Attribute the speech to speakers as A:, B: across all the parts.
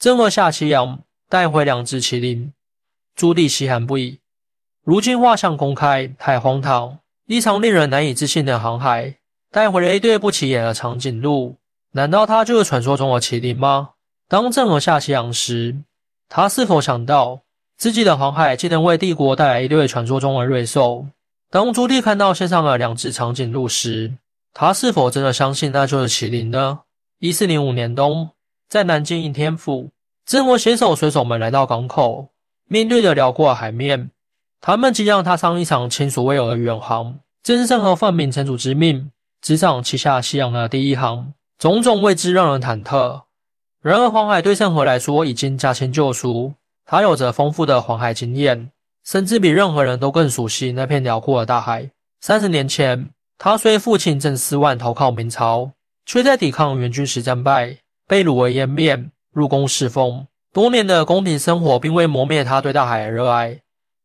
A: 郑和下西洋，带回两只麒麟。朱棣稀罕不已。如今画像公开，太荒唐！一场令人难以置信的航海，带回了一对不起眼的长颈鹿。难道它就是传说中的麒麟吗？当郑和下西洋时，他是否想到自己的航海竟能为帝国带来一对传说中的瑞兽？当朱棣看到线上的两只长颈鹿时，他是否真的相信那就是麒麟呢？一四零五年冬，在南京应天府，郑和携手水手们来到港口，面对着辽阔海面，他们即将踏上一场前所未有的远航。正是郑和奉明成祖之命，执掌旗下西洋的第一航，种种未知让人忐忑。然而，黄海对郑和来说已经驾轻就熟，他有着丰富的黄海经验。甚至比任何人都更熟悉那片辽阔的大海。三十年前，他随父亲郑思万投靠明朝，却在抵抗元军时战败，被掳为颜面，入宫侍奉。多年的宫廷生活并未磨灭他对大海的热爱。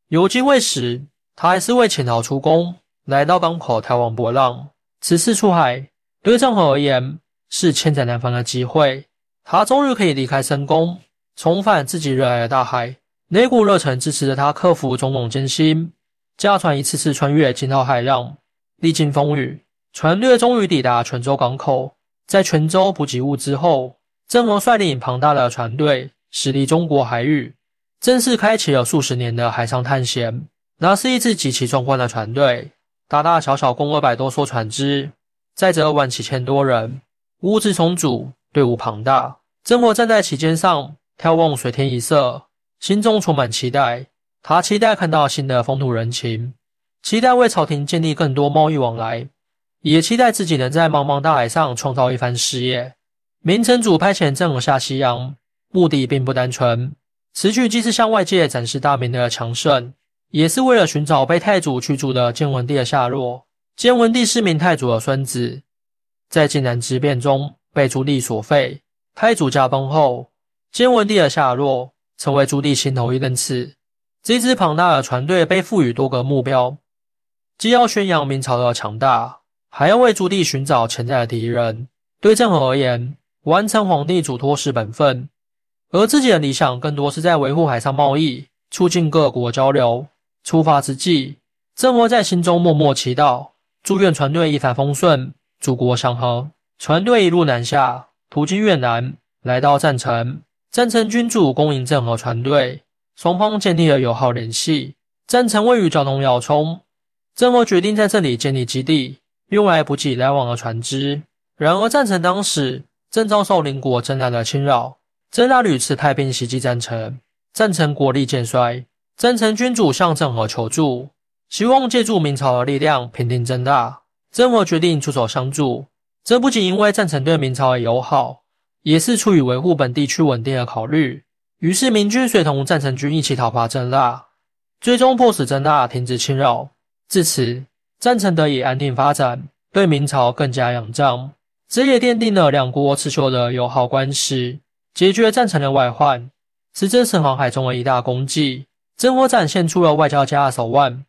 A: 有机会时，他还是会潜逃出宫，来到港口眺望波浪。此次出海，对郑和而言是千载难逢的机会。他终于可以离开深宫，重返自己热爱的大海。那股热忱支持着他克服种种艰辛，驾船一次次穿越惊涛骇浪，历经风雨，船队终于抵达泉州港口。在泉州补给物资后，郑和率领庞大的船队驶离中国海域，正式开启了数十年的海上探险。那是一支极其壮观的船队，大大小小共二百多艘船只，载着二万七千多人，物资充足，队伍庞大。郑和站在旗舰上，眺望水天一色。心中充满期待，他期待看到新的风土人情，期待为朝廷建立更多贸易往来，也期待自己能在茫茫大海上创造一番事业。明成祖派遣郑和下西洋，目的并不单纯，此举既是向外界展示大明的强盛，也是为了寻找被太祖驱逐的建文帝的下落。建文帝是明太祖的孙子，在靖难之变中被朱棣所废。太祖驾崩后，建文帝的下落。成为朱棣心头一根刺。这支庞大的船队被赋予多个目标，既要宣扬明朝的强大，还要为朱棣寻找潜在的敌人。对郑和而言，完成皇帝嘱托是本分，而自己的理想更多是在维护海上贸易，促进各国交流。出发之际，郑和在心中默默祈祷，祝愿船队一帆风顺，祖国祥和。船队一路南下，途经越南，来到赞城。赞成君主恭迎郑和船队，双方建立了友好联系。赞成位于交通要冲，郑和决定在这里建立基地，用来补给来往的船只。然而，赞成当时正遭受邻国征南的侵扰，郑南屡次派兵袭击赞城，赞城国力渐衰。赞城君主向郑和求助，希望借助明朝的力量平定郑大。郑和决定出手相助，这不仅因为赞成对明朝的友好。也是出于维护本地区稳定的考虑，于是明军随同赞成军一起讨伐郑大，最终迫使郑大停止侵扰。至此，赞成得以安定发展，对明朝更加仰仗，这也奠定了两国持久的友好关系。解决赞成的外患，是真实航海中的一大功绩。郑和展现出了外交家的手腕，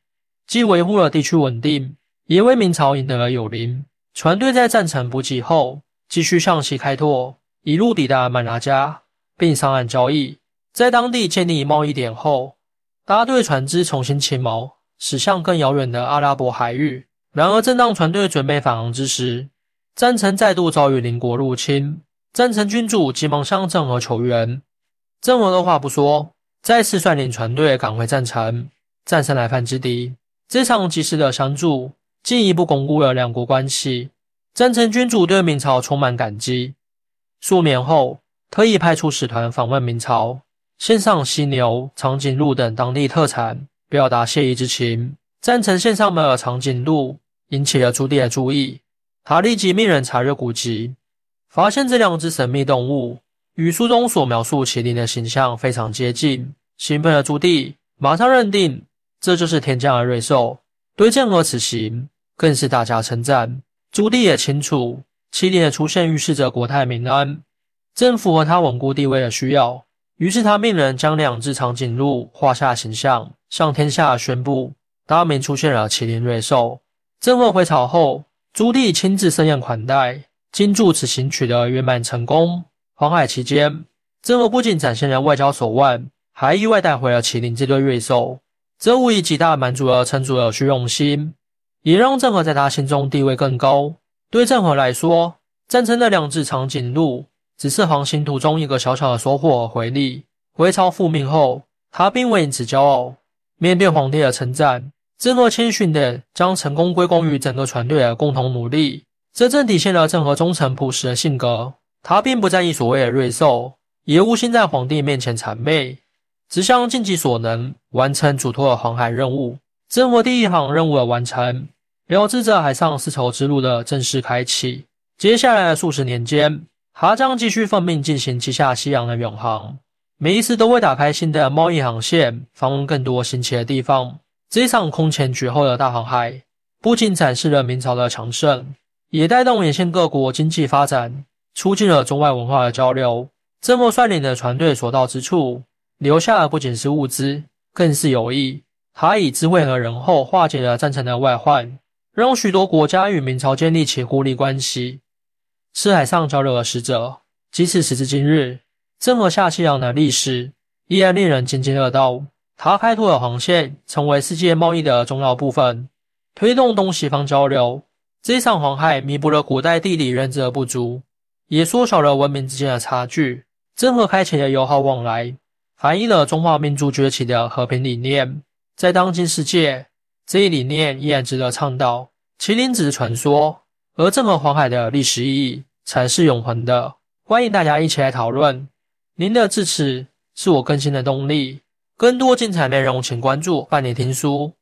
A: 既维护了地区稳定，也为明朝赢得了友邻。船队在赞成补给后，继续向西开拓。一路抵达满拿加，并上岸交易，在当地建立贸易点后，搭队船只重新起锚，驶向更遥远的阿拉伯海域。然而，正当船队准备返航之时，赞成再度遭遇邻国入侵。赞成君主急忙向郑和求援，郑和二话不说，再次率领船队赶回赞成，战胜来犯之敌。这场及时的相助，进一步巩固了两国关系。赞成君主对明朝充满感激。数年后，特意派出使团访问明朝，献上犀牛、长颈鹿等当地特产，表达谢意之情。赞成献上的长颈鹿引起了朱棣的注意，他立即命人查阅古籍，发现这两只神秘动物与书中所描述麒麟的形象非常接近。兴奋的朱棣马上认定这就是天降的瑞兽，对郑和此行更是大加称赞。朱棣也清楚。麒麟的出现预示着国泰民安，正符合他稳固地位的需要。于是他命人将两只长颈鹿画下形象，向天下宣布大明出现了麒麟瑞兽。郑和回朝后，朱棣亲自设宴款待，金祝此行取得圆满成功。航海期间，郑和不仅展现了外交手腕，还意外带回了麒麟这对瑞兽，这无疑极大满足了城主的虚荣心，也让郑和在他心中地位更高。对郑和来说，战争的两只长颈鹿只是航行途中一个小小的收获和回礼。回朝复命后，他并未因此骄傲。面对皇帝的称赞，郑和谦逊地将成功归功于整个船队的共同努力。这正体现了郑和忠诚朴实的性格。他并不在意所谓的瑞兽，也无心在皇帝面前谄媚，只想尽己所能完成嘱托的航海任务。郑和第一航任务的完成，标志着海上丝绸之路的正式开启。接下来的数十年间，他将继续奉命进行旗下西洋的远航，每一次都会打开新的贸易航线，访问更多新奇的地方。这场空前绝后的大航海，不仅展示了明朝的强盛。也带动沿线各国经济发展，促进了中外文化的交流。郑和率领的船队所到之处，留下的不仅是物资，更是友谊。他以智慧和仁厚化解了战争的外患，让许多国家与明朝建立起互利关系。是海上交流的使者，即使时至今日，郑和下西洋的历史依然令人津津乐道。他开拓的航线成为世界贸易的重要部分，推动东西方交流。这一场航海弥补了古代地理认知的不足，也缩小了文明之间的差距。郑和开启了友好往来，反映了中华民族崛起的和平理念。在当今世界，这一理念依然值得倡导。麒麟只是传说，而郑和黄海的历史意义才是永恒的。欢迎大家一起来讨论。您的支持是我更新的动力。更多精彩内容，请关注伴你听书。